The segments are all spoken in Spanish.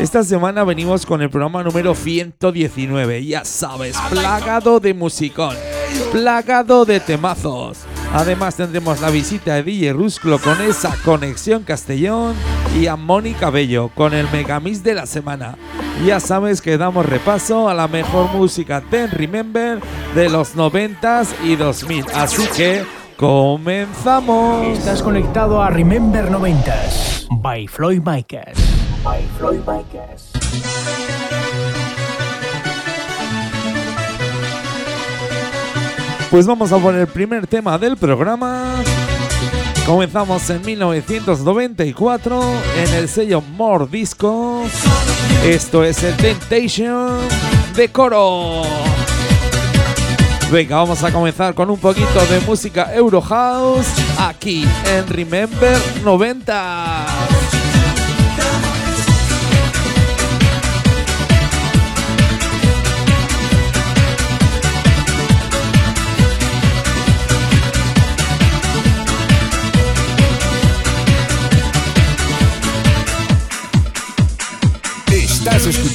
Esta semana venimos con el programa número 119, ya sabes, plagado de musicón, plagado de temazos. Además tendremos la visita de DJ Rusclo con esa conexión Castellón y a Mónica Bello con el Megamix de la semana. Ya sabes que damos repaso a la mejor música Ten Remember de los 90s y 2000. Así que comenzamos. Estás conectado a Remember 90s by Floyd Micas. Pues vamos a poner el primer tema del programa. Comenzamos en 1994 en el sello More Disco. Esto es el Temptation de Coro. Venga, vamos a comenzar con un poquito de música Euro House aquí en Remember 90.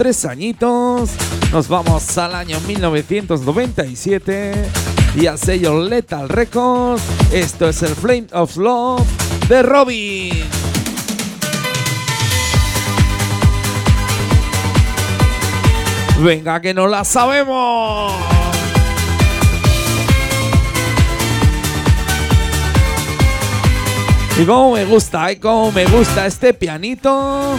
tres añitos. Nos vamos al año 1997 y al sello Lethal Records. Esto es el Flame of Love de Robin. Venga que no la sabemos. Y cómo me gusta, y cómo me gusta este pianito.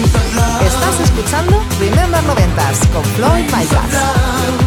Estás escuchando Remember 90s con Floyd Micas.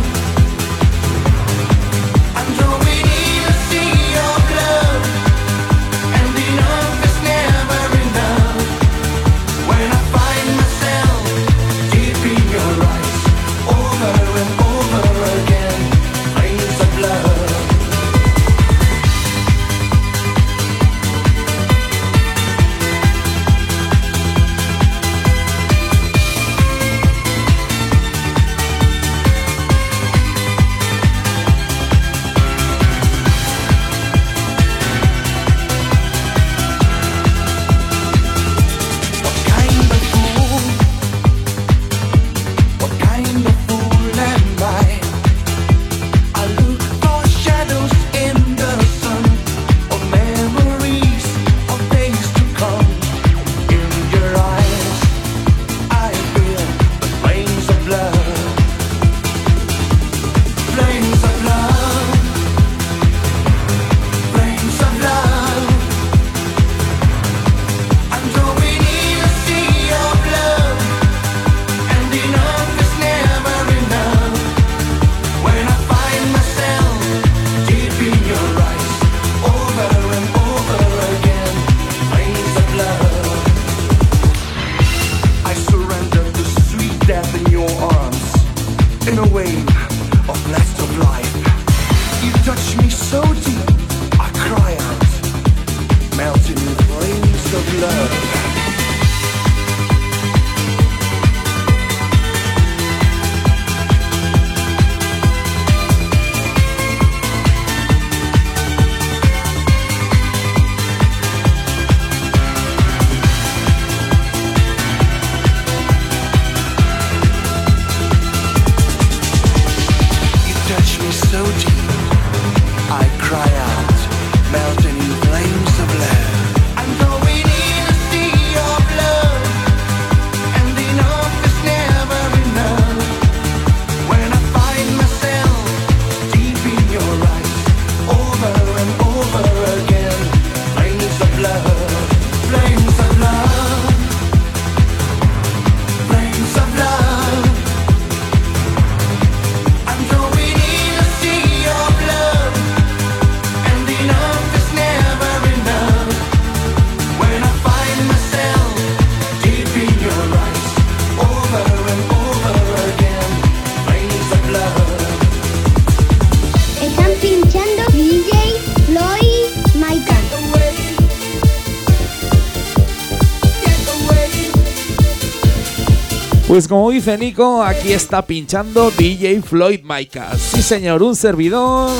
Pues como dice Nico, aquí está pinchando DJ Floyd Micah. Sí señor, un servidor,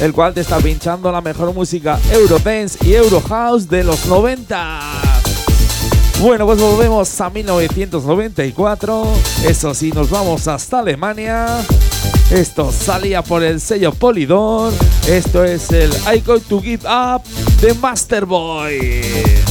el cual te está pinchando la mejor música Eurodance y Eurohouse de los 90. Bueno, pues volvemos a 1994. Eso sí, nos vamos hasta Alemania. Esto salía por el sello Polydor. Esto es el I Got to Give Up de Masterboy.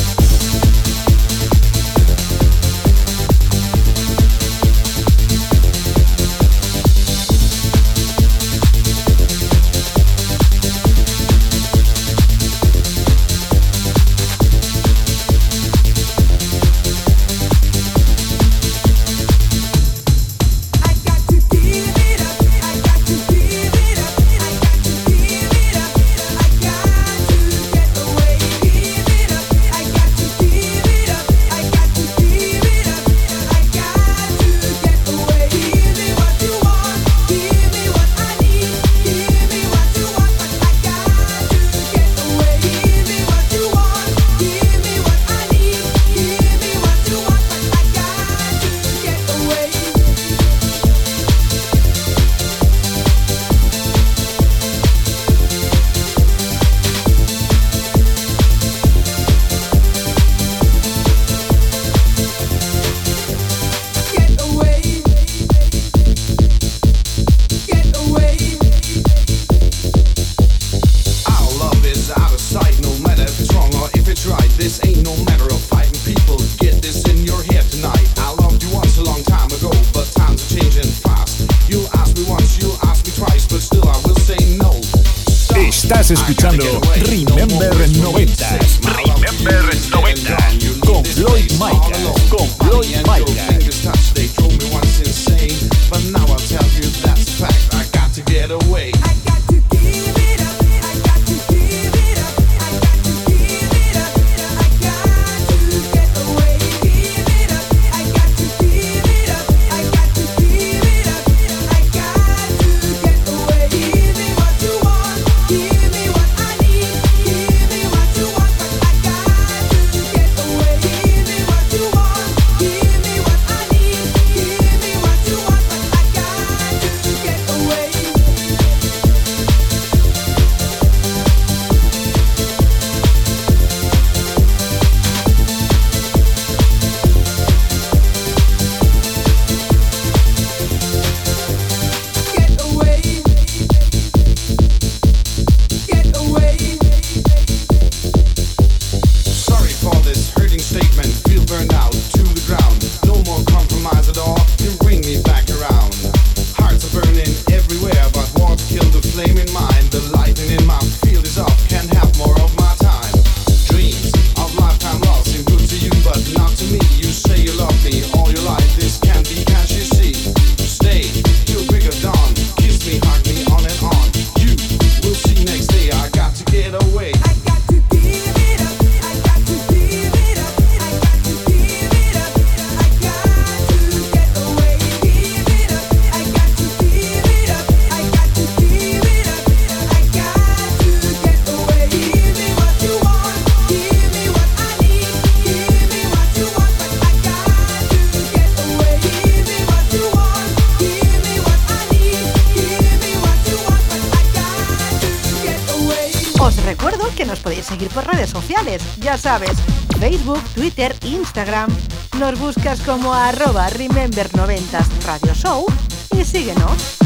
arroba remember90 Radio Show y síguenos.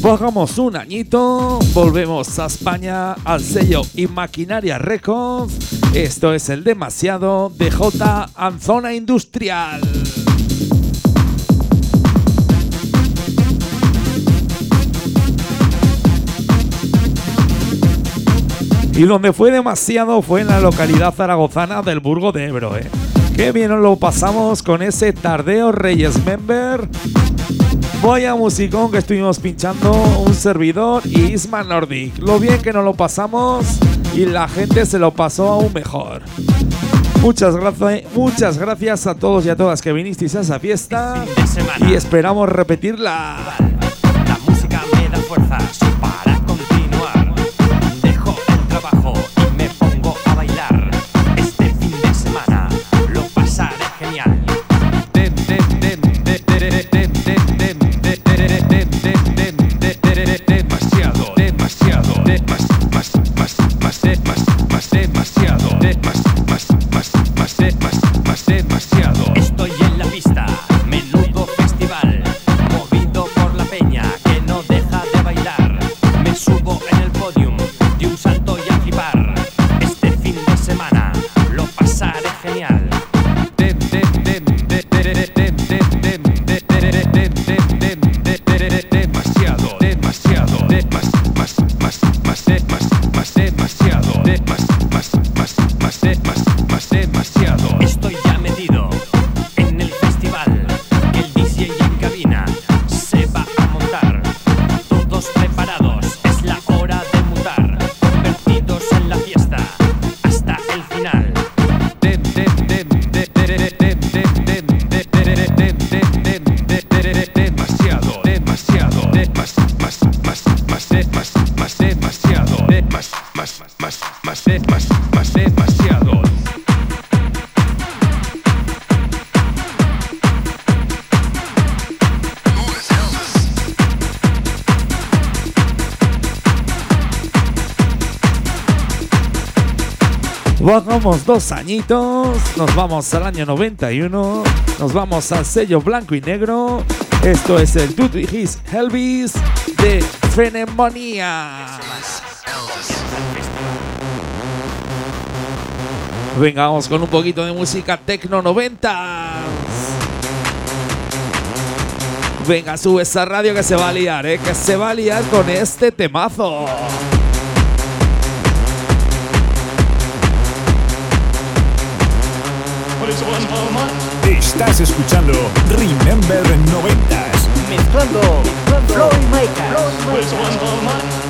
Bajamos un añito, volvemos a España al sello y maquinaria Records. Esto es el demasiado de J. Anzona Industrial. Y donde fue demasiado fue en la localidad zaragozana del Burgo de Ebro. ¿eh? Qué bien lo pasamos con ese tardeo Reyes Member. Voy a musicón que estuvimos pinchando un servidor y Isma Nordic. Lo bien que nos lo pasamos y la gente se lo pasó aún mejor. Muchas gracias, a todos y a todas que vinisteis a esa fiesta este y esperamos repetirla. La música me da fuerzas. Borramos dos añitos, nos vamos al año 91, nos vamos al sello blanco y negro. Esto es el Duty His Elvis de Frenemonía. Vengamos con un poquito de música Tecno 90. Venga, sube esa radio que se va a liar, ¿eh? que se va a liar con este temazo. Estás escuchando Remember 90s. Mezclando Floyd Makers.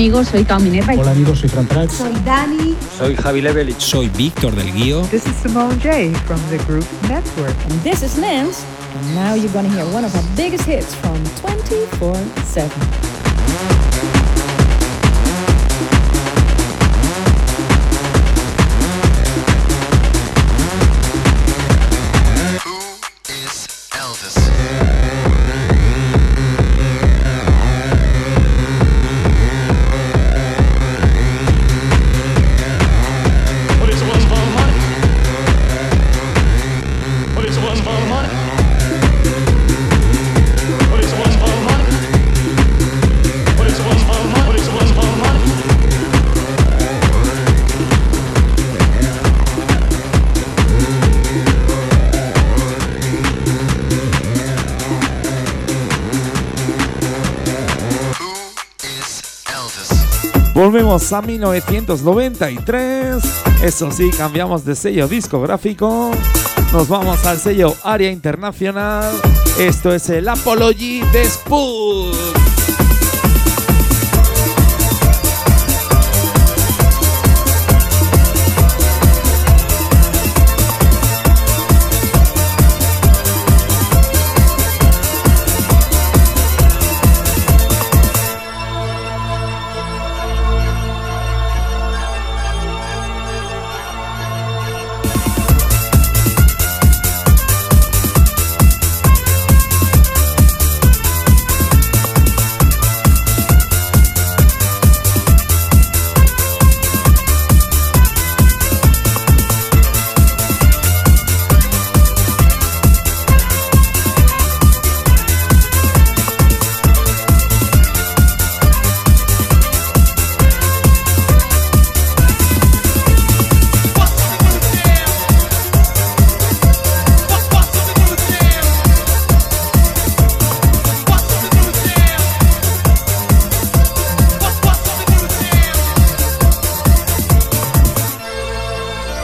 Amigos, soy Cao Minerva. Hola amigos, soy Fran Prax. Soy Dani. Soy Javi Levelich. Soy Víctor del Guío. This is Simone J from the group Network. And this is Nance. And now you're gonna hear one of our biggest hits from 24 Volvemos a 1993. Eso sí, cambiamos de sello discográfico. Nos vamos al sello Área Internacional. Esto es el Apology de Spook.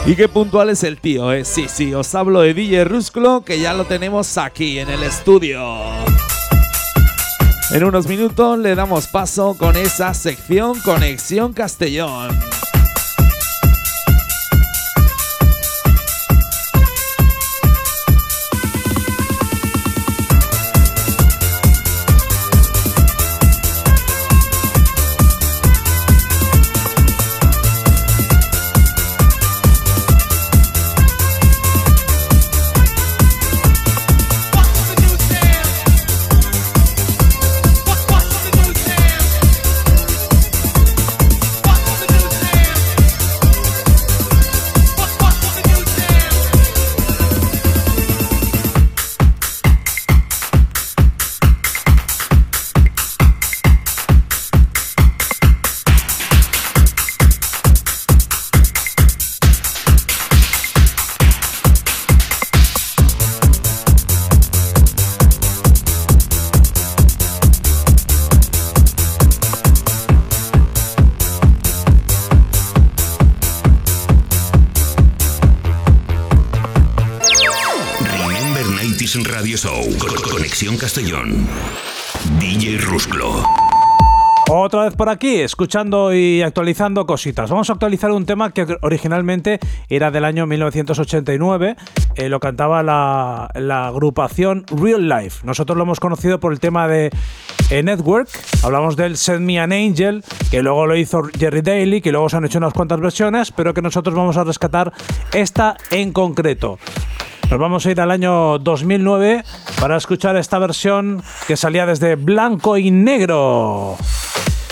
Y qué puntual es el tío, ¿eh? Sí, sí, os hablo de DJ Rusclo, que ya lo tenemos aquí en el estudio. En unos minutos le damos paso con esa sección Conexión Castellón. Castellón. DJ Rusclo. Otra vez por aquí, escuchando y actualizando cositas. Vamos a actualizar un tema que originalmente era del año 1989. eh, lo cantaba la, la agrupación Real Life. Nosotros lo hemos conocido por el tema de eh, Network. Hablamos del Send Me an Angel, que luego lo hizo Jerry Daly, que luego se han hecho unas cuantas versiones, pero que nosotros vamos a rescatar esta en concreto. Nos vamos a ir al año 2009 para escuchar esta versión que salía desde blanco y negro.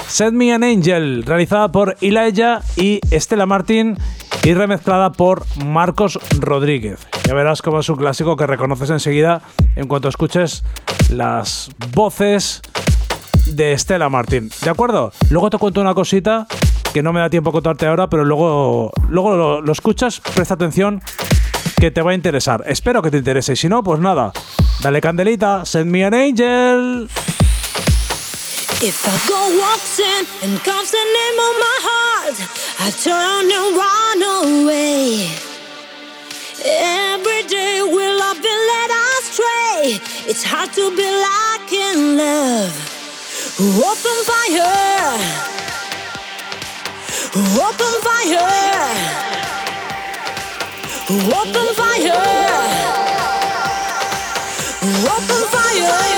Send Me an Angel, realizada por Elijah y Estela Martín y remezclada por Marcos Rodríguez. Ya verás cómo es un clásico que reconoces enseguida en cuanto escuches las voces de Estela Martín. ¿De acuerdo? Luego te cuento una cosita que no me da tiempo a contarte ahora, pero luego, luego lo escuchas, presta atención que te va a interesar. Espero que te interese. Si no, pues nada. Dale candelita, send me an angel. I turn and run away. Every day will astray. It's hard to be like in love. Open fire. Open fire.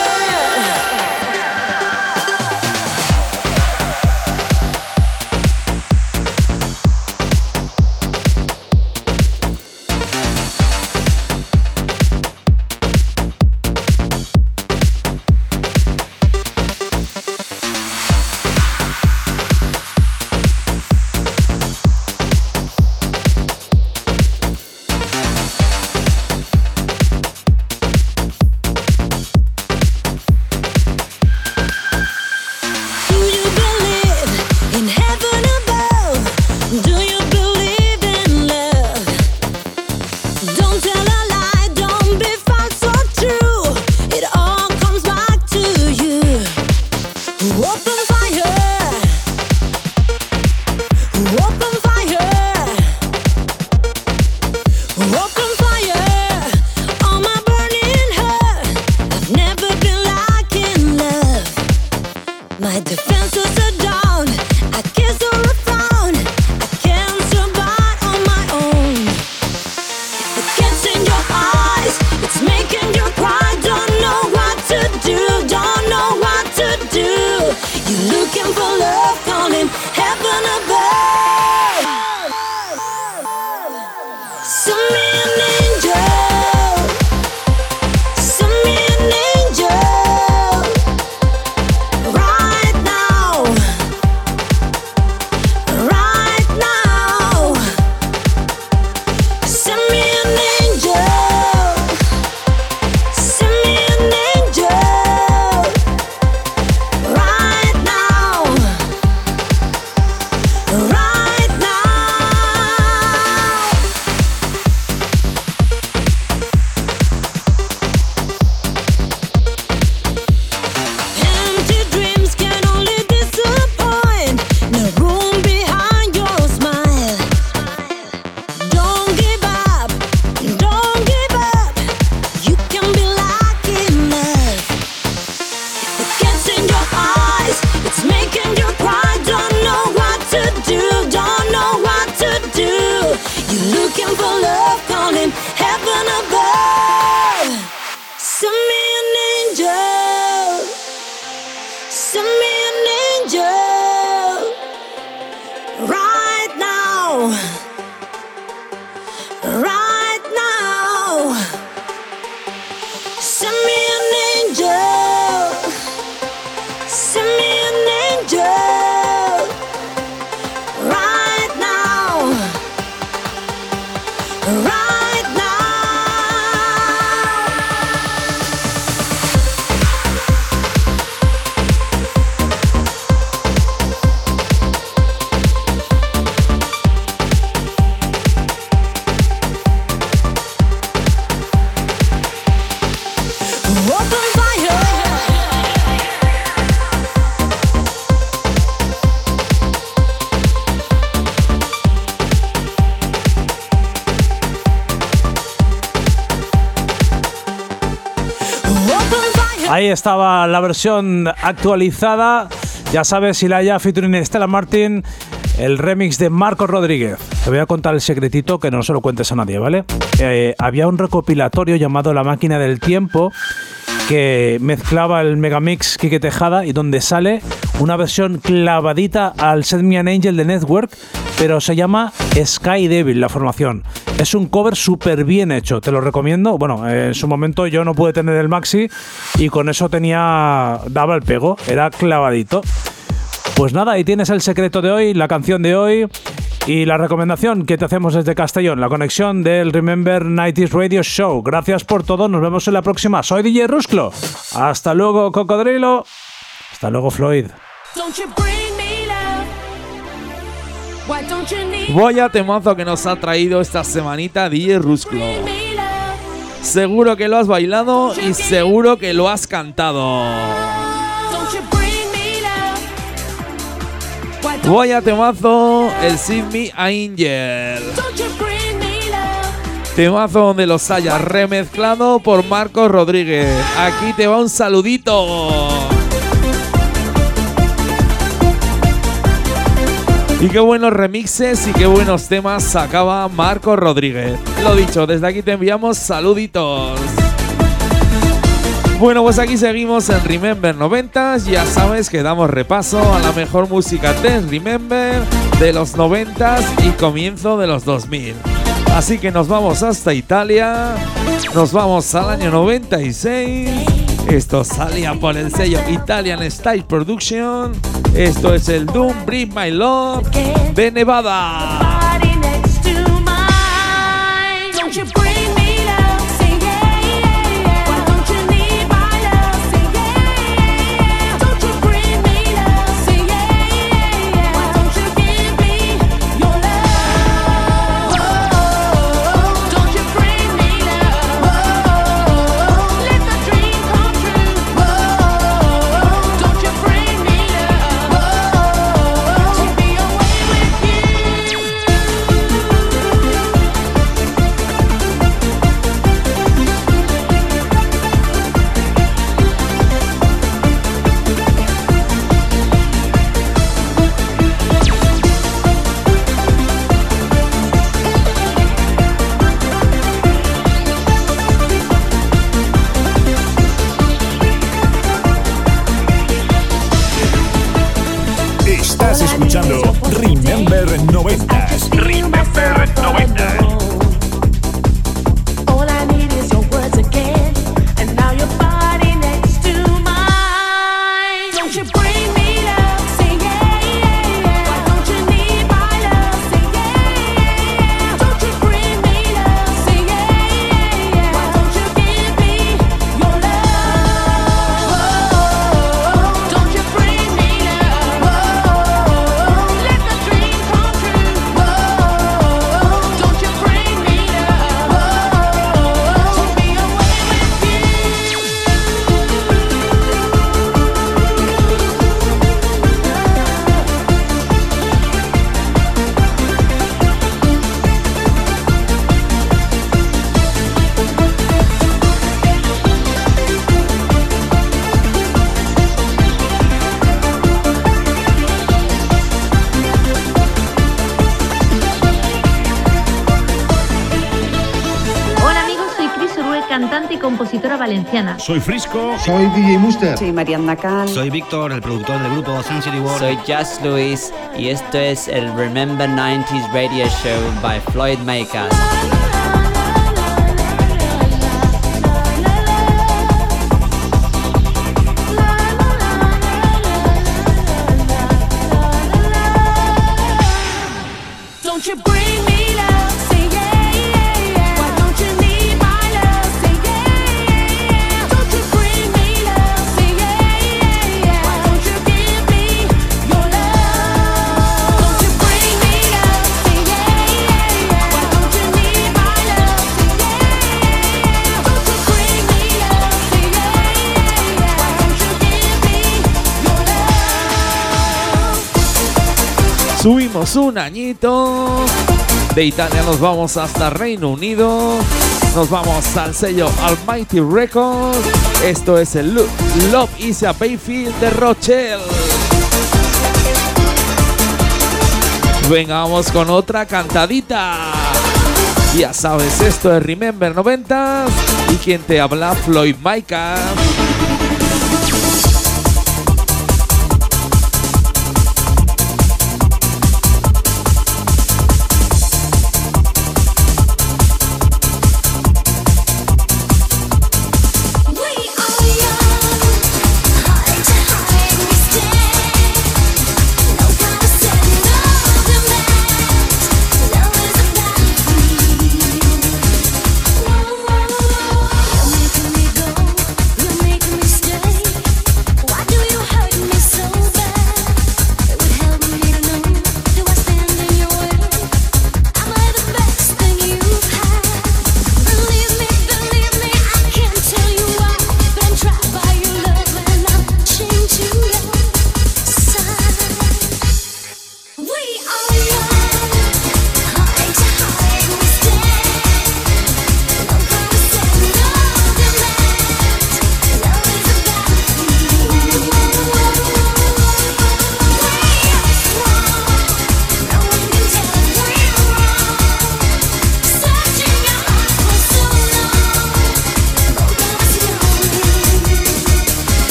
Ahí estaba la versión actualizada Ya sabes, Ilaya featuring Estela Martin, el remix de Marcos Rodríguez. Te voy a contar el secretito que no se lo cuentes a nadie, ¿vale? Eh, había un recopilatorio llamado La Máquina del Tiempo que mezclaba el Megamix Kike Tejada y donde sale una versión clavadita al Set Me an Angel de Network, pero se llama Sky Devil la formación. Es un cover súper bien hecho, te lo recomiendo. Bueno, en su momento yo no pude tener el maxi y con eso tenía daba el pego, era clavadito. Pues nada, ahí tienes el secreto de hoy, la canción de hoy y la recomendación que te hacemos desde Castellón, la conexión del Remember 90s Radio Show. Gracias por todo, nos vemos en la próxima. Soy DJ Rusclo. Hasta luego, Cocodrilo. Hasta luego, Floyd. Vaya temazo que nos ha traído esta semanita DJ Rusclo. Seguro que lo has bailado y seguro que lo has cantado. Don't, Vaya temazo, el Me Angel. Temazo donde los haya remezclado por Marcos Rodríguez. Aquí te va un saludito. Y qué buenos remixes y qué buenos temas sacaba Marcos Rodríguez. Lo dicho, desde aquí te enviamos saluditos. Bueno, pues aquí seguimos en Remember 90 Ya sabes que damos repaso a la mejor música de Remember de los 90 y comienzo de los 2000. Así que nos vamos hasta Italia. Nos vamos al año 96. Esto salía por el sello Italian Style Production. Esto es el Doom Bring My Love de Nevada. Escuchando Remember 90s. Remember valenciana. Soy Frisco. Soy DJ Muster. Soy Mariana Cal. Soy Víctor, el productor del grupo Sun City World. Soy Just Luis y esto es el Remember 90s Radio Show by Floyd Makers. Subimos un añito. De Italia nos vamos hasta Reino Unido. Nos vamos al sello Almighty Records. Esto es el Love is a Bayfield de Rochelle. Vengamos con otra cantadita. Ya sabes, esto es Remember 90 y quien te habla Floyd Micah.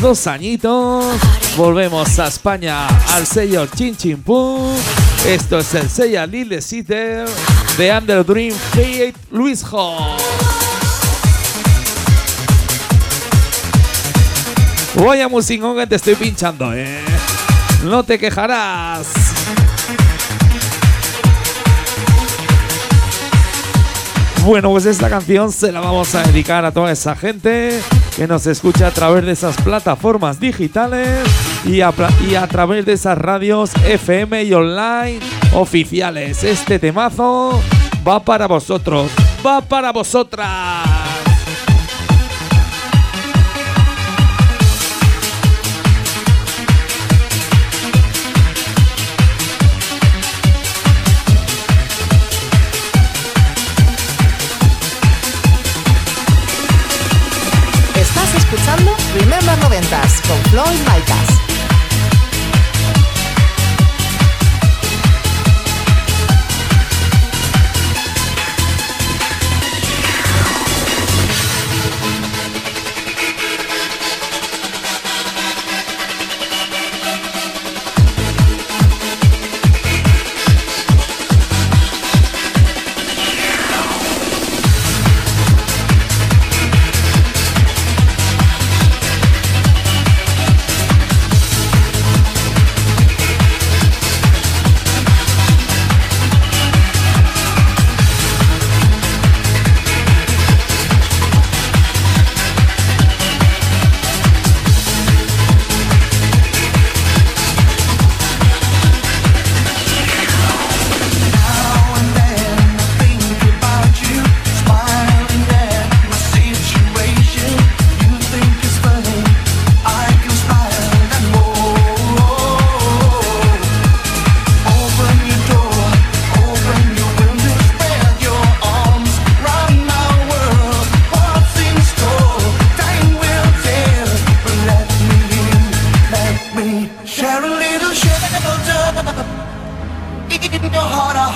Dos añitos, volvemos a España al sello Chin Chin Pum. Esto es el sello Lille Sitter de Under Dream Fate Luis Ho. Vaya musicón que te estoy pinchando, eh. No te quejarás. Bueno, pues esta canción se la vamos a dedicar a toda esa gente que nos escucha a través de esas plataformas digitales y a, y a través de esas radios FM y online oficiales. Este temazo va para vosotros, va para vosotras. 90s con Floyd Micas.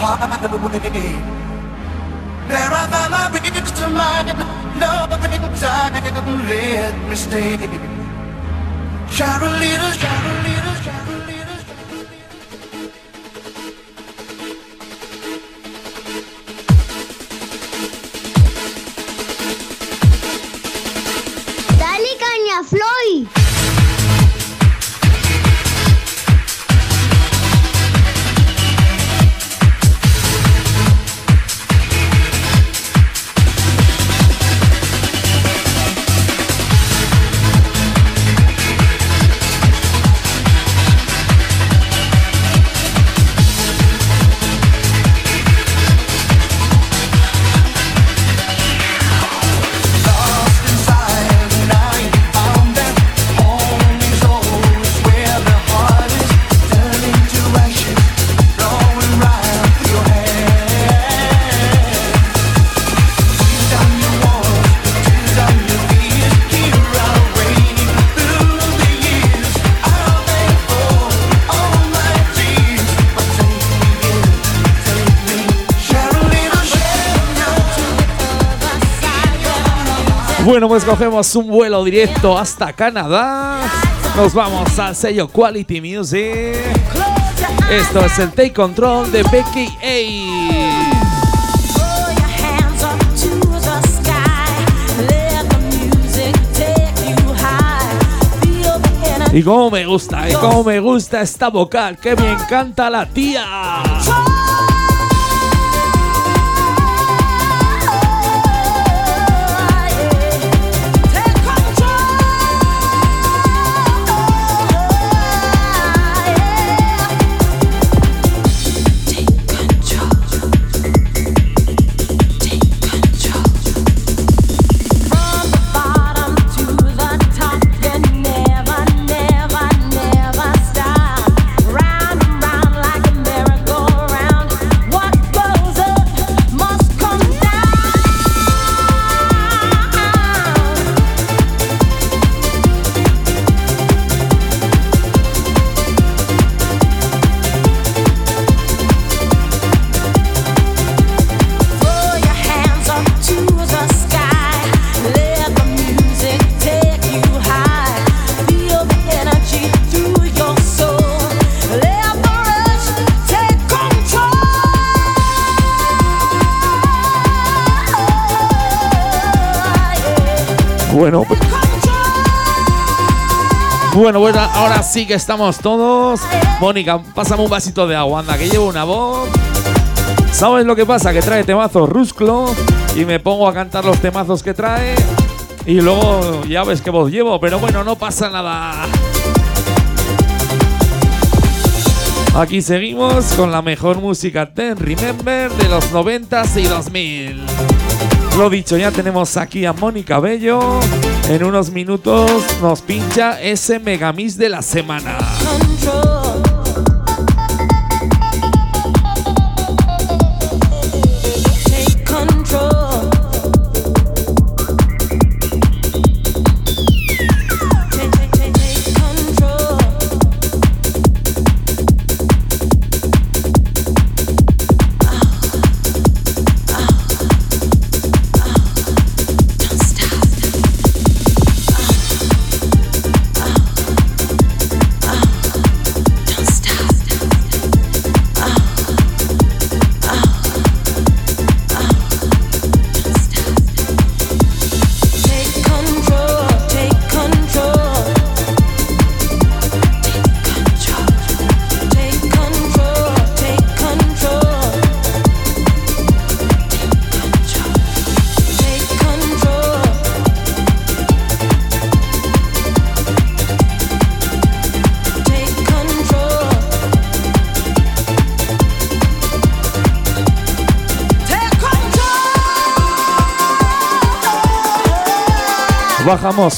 hide. There are other beats to mine, loving can let me stay. Charolitas, charolitas, charolitas. Dale caña, Floyd. Bueno, pues cogemos un vuelo directo hasta Canadá. Nos vamos al sello Quality Music. Esto es el Take Control de Becky A. Y cómo me gusta, y cómo me gusta esta vocal, que me encanta la tía. Ahora sí que estamos todos. Mónica, pásame un vasito de agua, anda, que llevo una voz. ¿Sabes lo que pasa? Que trae temazos Rusclo y me pongo a cantar los temazos que trae. Y luego ya ves qué voz llevo, pero bueno, no pasa nada. Aquí seguimos con la mejor música Ten Remember de los 90s y 2000. Lo dicho, ya tenemos aquí a Mónica Bello. En unos minutos nos pincha ese megamix de la semana.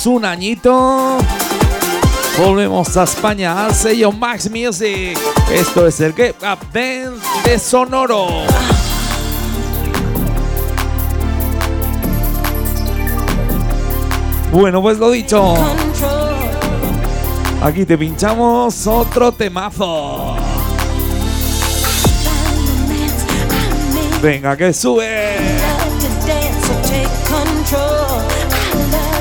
Un añito. Volvemos a España al sello Max Music. Esto es el Get Up Dance de Sonoro. Bueno, pues lo dicho. Aquí te pinchamos otro temazo. Venga, que sube.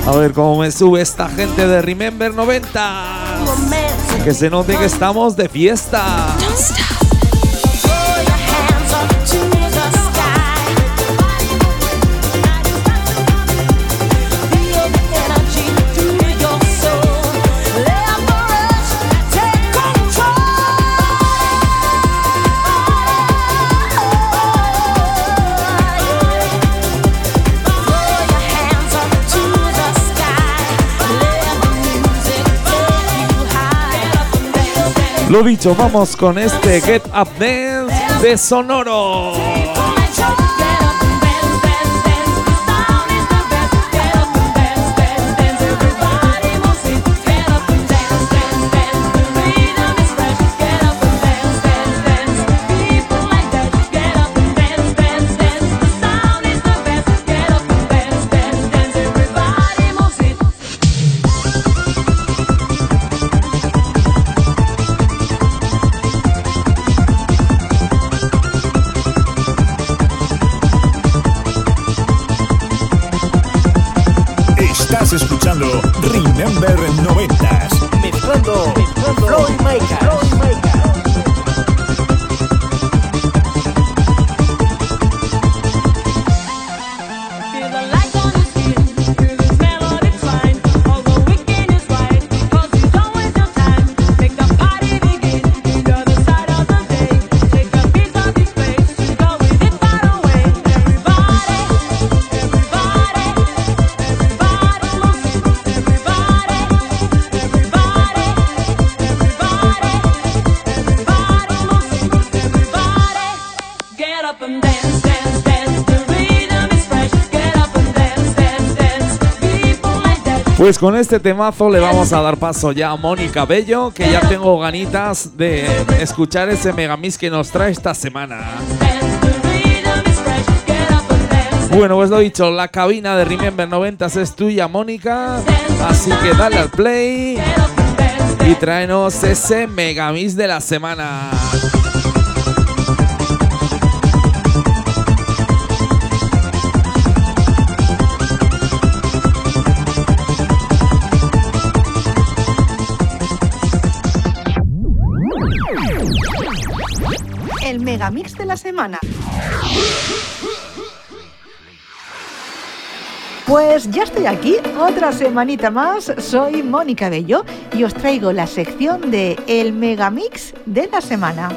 A ver cómo me sube esta gente de Remember 90. Que se note que estamos de fiesta. Lo dicho, vamos con este Get Up Dance de Sonoro. Remember 90s. Pues con este temazo le vamos a dar paso ya a Mónica Bello, que ya tengo ganitas de escuchar ese megamix que nos trae esta semana. Bueno, pues lo dicho, la cabina de Remember 90 es tuya, Mónica. Así que dale al play y tráenos ese megamix de la semana. Megamix de la semana. Pues ya estoy aquí, otra semanita más. Soy Mónica Bello y os traigo la sección de El Megamix de la semana.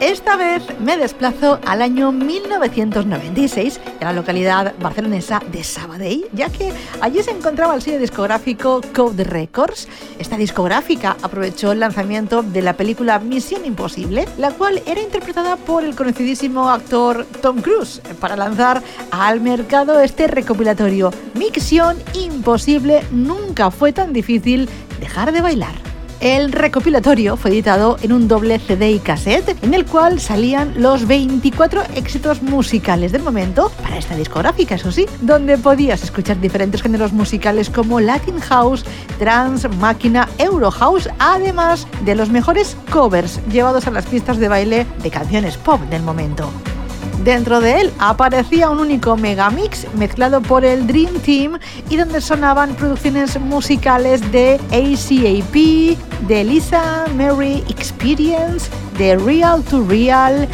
Esta vez me desplazo al año 1996 en la localidad barcelonesa de Sabadell, ya que allí se encontraba el sello discográfico Code Records. Esta discográfica aprovechó el lanzamiento de la película Misión Imposible, la cual era interpretada por el conocidísimo actor Tom Cruise, para lanzar al mercado este recopilatorio Misión Imposible nunca fue tan difícil dejar de bailar. El recopilatorio fue editado en un doble CD y cassette en el cual salían los 24 éxitos musicales del momento para esta discográfica, eso sí, donde podías escuchar diferentes géneros musicales como Latin House, Trance, Máquina, Euro House, además de los mejores covers llevados a las pistas de baile de canciones pop del momento. Dentro de él aparecía un único megamix mezclado por el Dream Team y donde sonaban producciones musicales de ACAP, de Lisa Mary Experience, de Real to Real,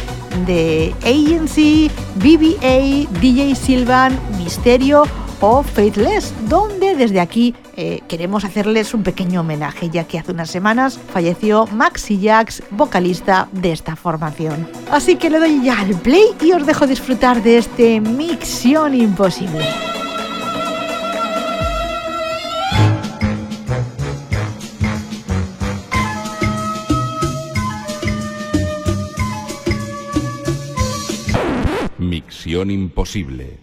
de Agency, BBA, DJ Silvan, Misterio o Faithless, donde desde aquí eh, queremos hacerles un pequeño homenaje, ya que hace unas semanas falleció Maxi Jax, vocalista de esta formación. Así que le doy ya al play y os dejo disfrutar de este Mixión Imposible. Micción imposible.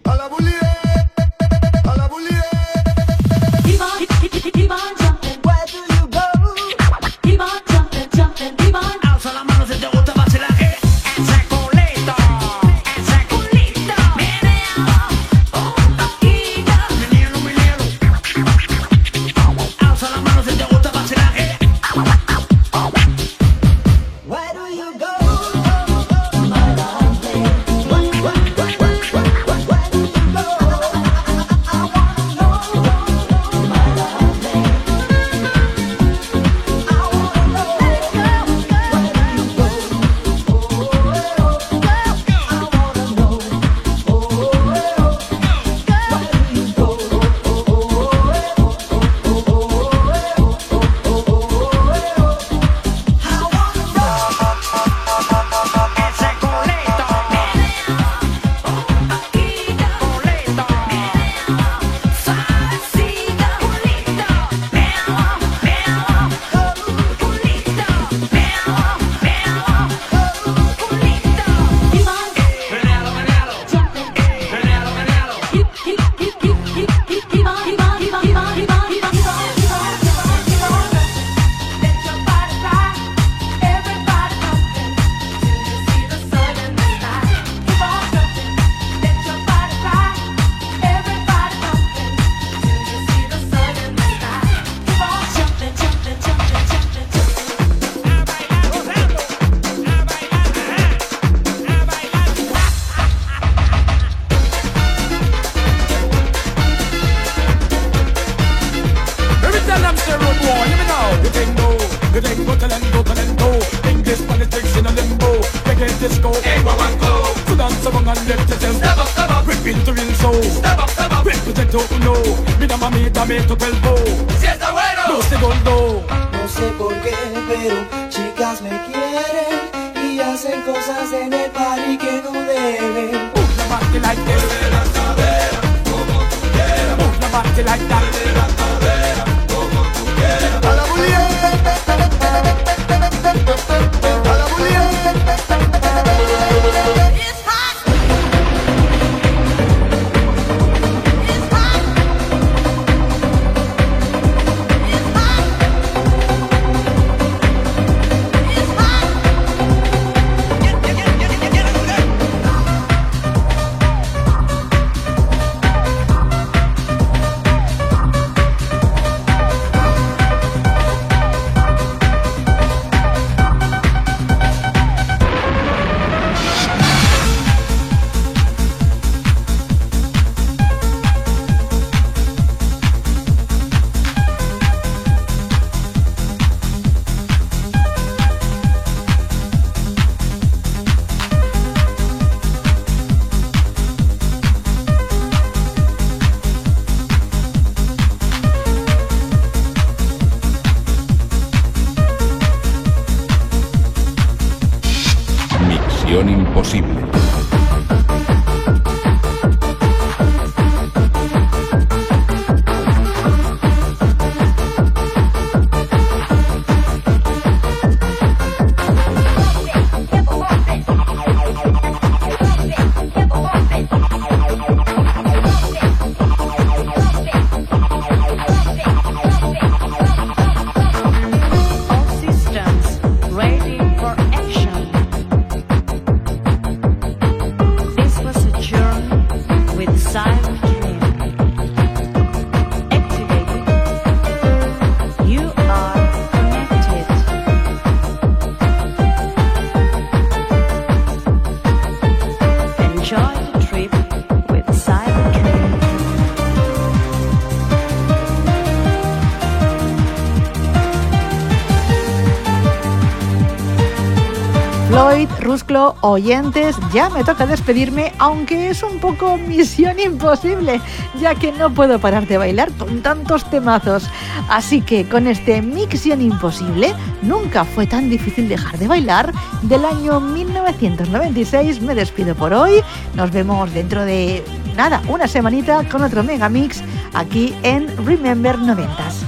Oyentes, ya me toca despedirme, aunque es un poco misión imposible, ya que no puedo parar de bailar con tantos temazos. Así que con este Misión Imposible, nunca fue tan difícil dejar de bailar. Del año 1996 me despido por hoy. Nos vemos dentro de nada, una semanita con otro Megamix aquí en Remember 90s.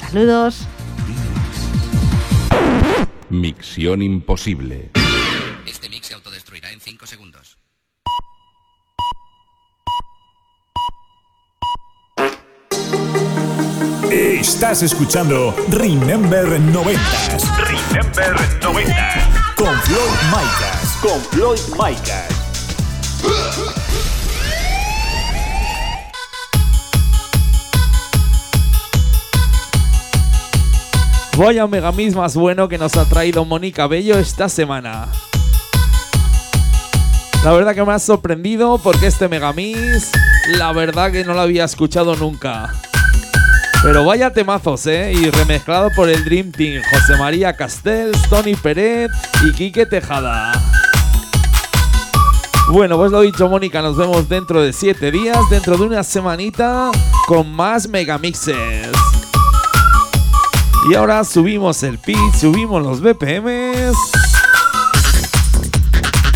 Saludos. Misión imposible. Estás escuchando Remember 90s. Remember 90s. Con Floyd Micas. Con Floyd Micas. Vaya megamix más bueno que nos ha traído Mónica Bello esta semana. La verdad que me ha sorprendido porque este megamix, la verdad que no lo había escuchado nunca. Pero vaya temazos, ¿eh? Y remezclado por el Dream Team, José María Castells, Tony Peret y Quique Tejada. Bueno, pues lo dicho, Mónica, nos vemos dentro de 7 días, dentro de una semanita, con más megamixes. Y ahora subimos el pitch, subimos los BPMs.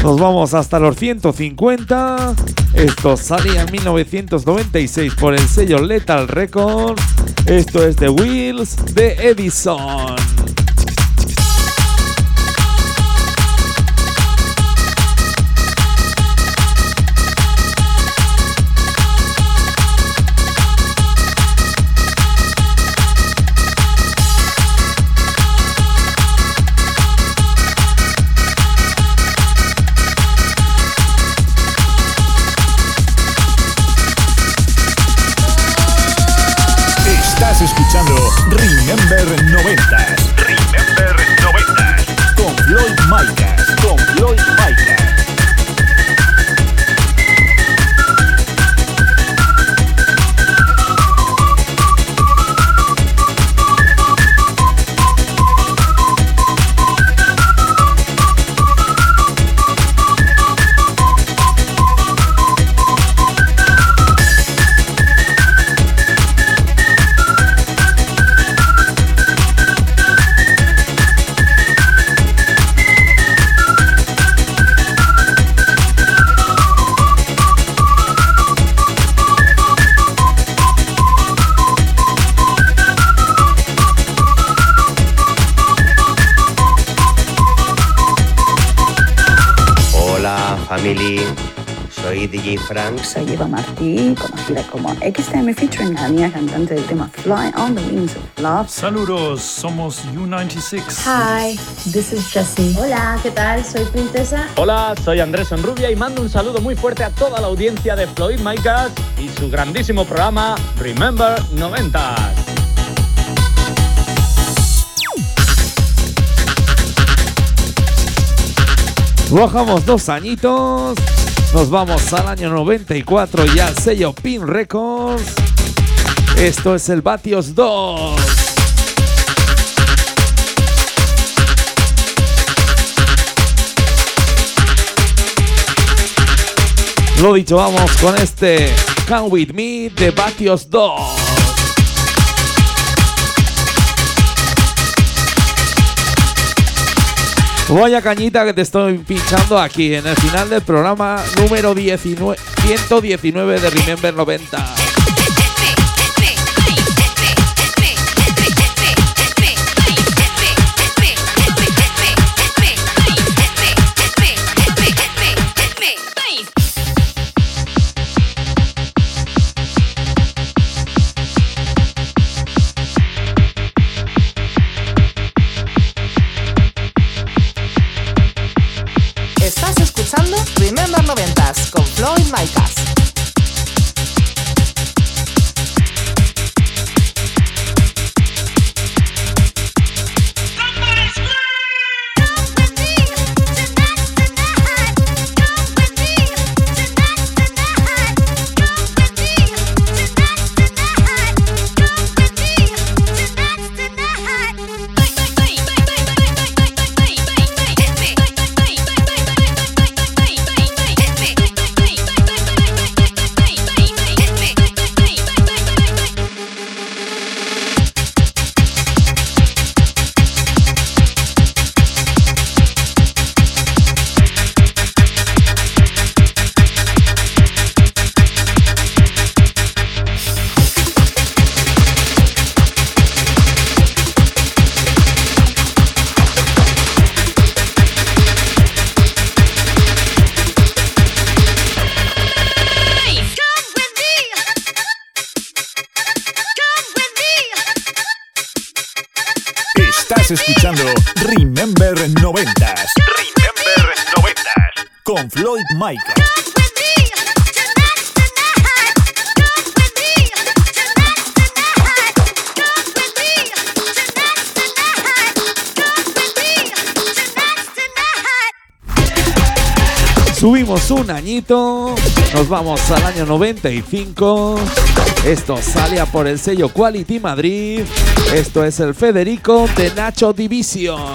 Nos vamos hasta los 150. Esto salía en 1996 por el sello Lethal Records. Esto es The Wheels de Edison. Con Frank. Soy Eva Martí, conocida como XTM featuring la mía cantante del tema Fly on the Wings of Love. Saludos, somos U96. Hi, this is Jessie. Hola, ¿qué tal? Soy Princesa. Hola, soy Andrés Enrubia y mando un saludo muy fuerte a toda la audiencia de Floyd Micas y su grandísimo programa Remember 90. Bajamos dos añitos. Nos vamos al año 94 y al sello Pin Records. Esto es el Batios 2. Lo dicho, vamos con este Come With Me de Batios 2. Vaya cañita que te estoy pinchando aquí en el final del programa número 19, 119 de Remember 90. Con Floyd Subimos un añito, nos vamos al año 95. Esto sale por el sello Quality Madrid. Esto es el Federico de Nacho Division.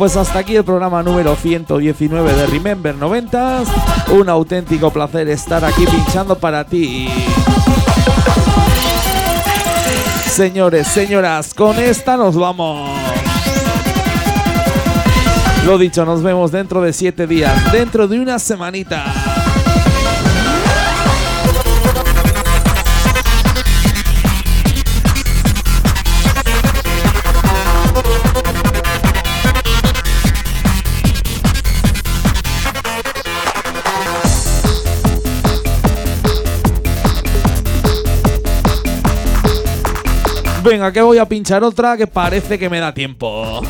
Pues hasta aquí el programa número 119 de Remember 90s. Un auténtico placer estar aquí pinchando para ti. Señores, señoras, con esta nos vamos. Lo dicho, nos vemos dentro de siete días, dentro de una semanita. Venga, que voy a pinchar otra que parece que me da tiempo.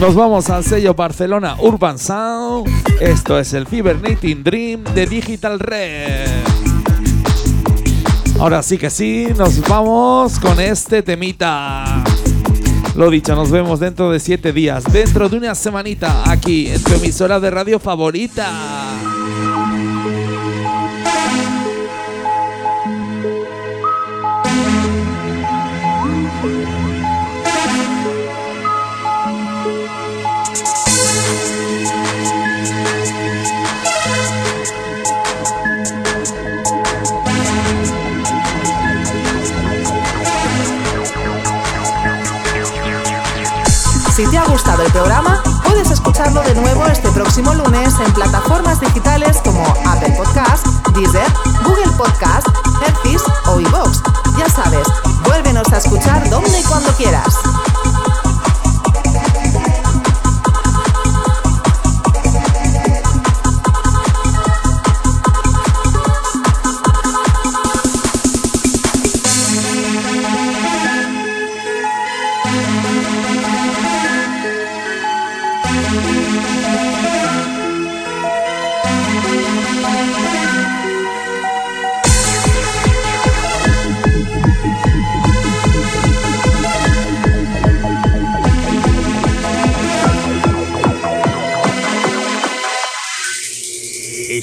Nos vamos al sello Barcelona Urban Sound. Esto es el Cybernating Dream de Digital Red. Ahora sí que sí, nos vamos con este temita. Lo dicho, nos vemos dentro de siete días, dentro de una semanita, aquí en tu emisora de radio favorita. De nuevo este próximo lunes en plataformas digitales como Apple Podcast, Deezer, Google Podcast, Hertis o iVoox. Ya sabes, vuélvenos a escuchar donde y cuando quieras.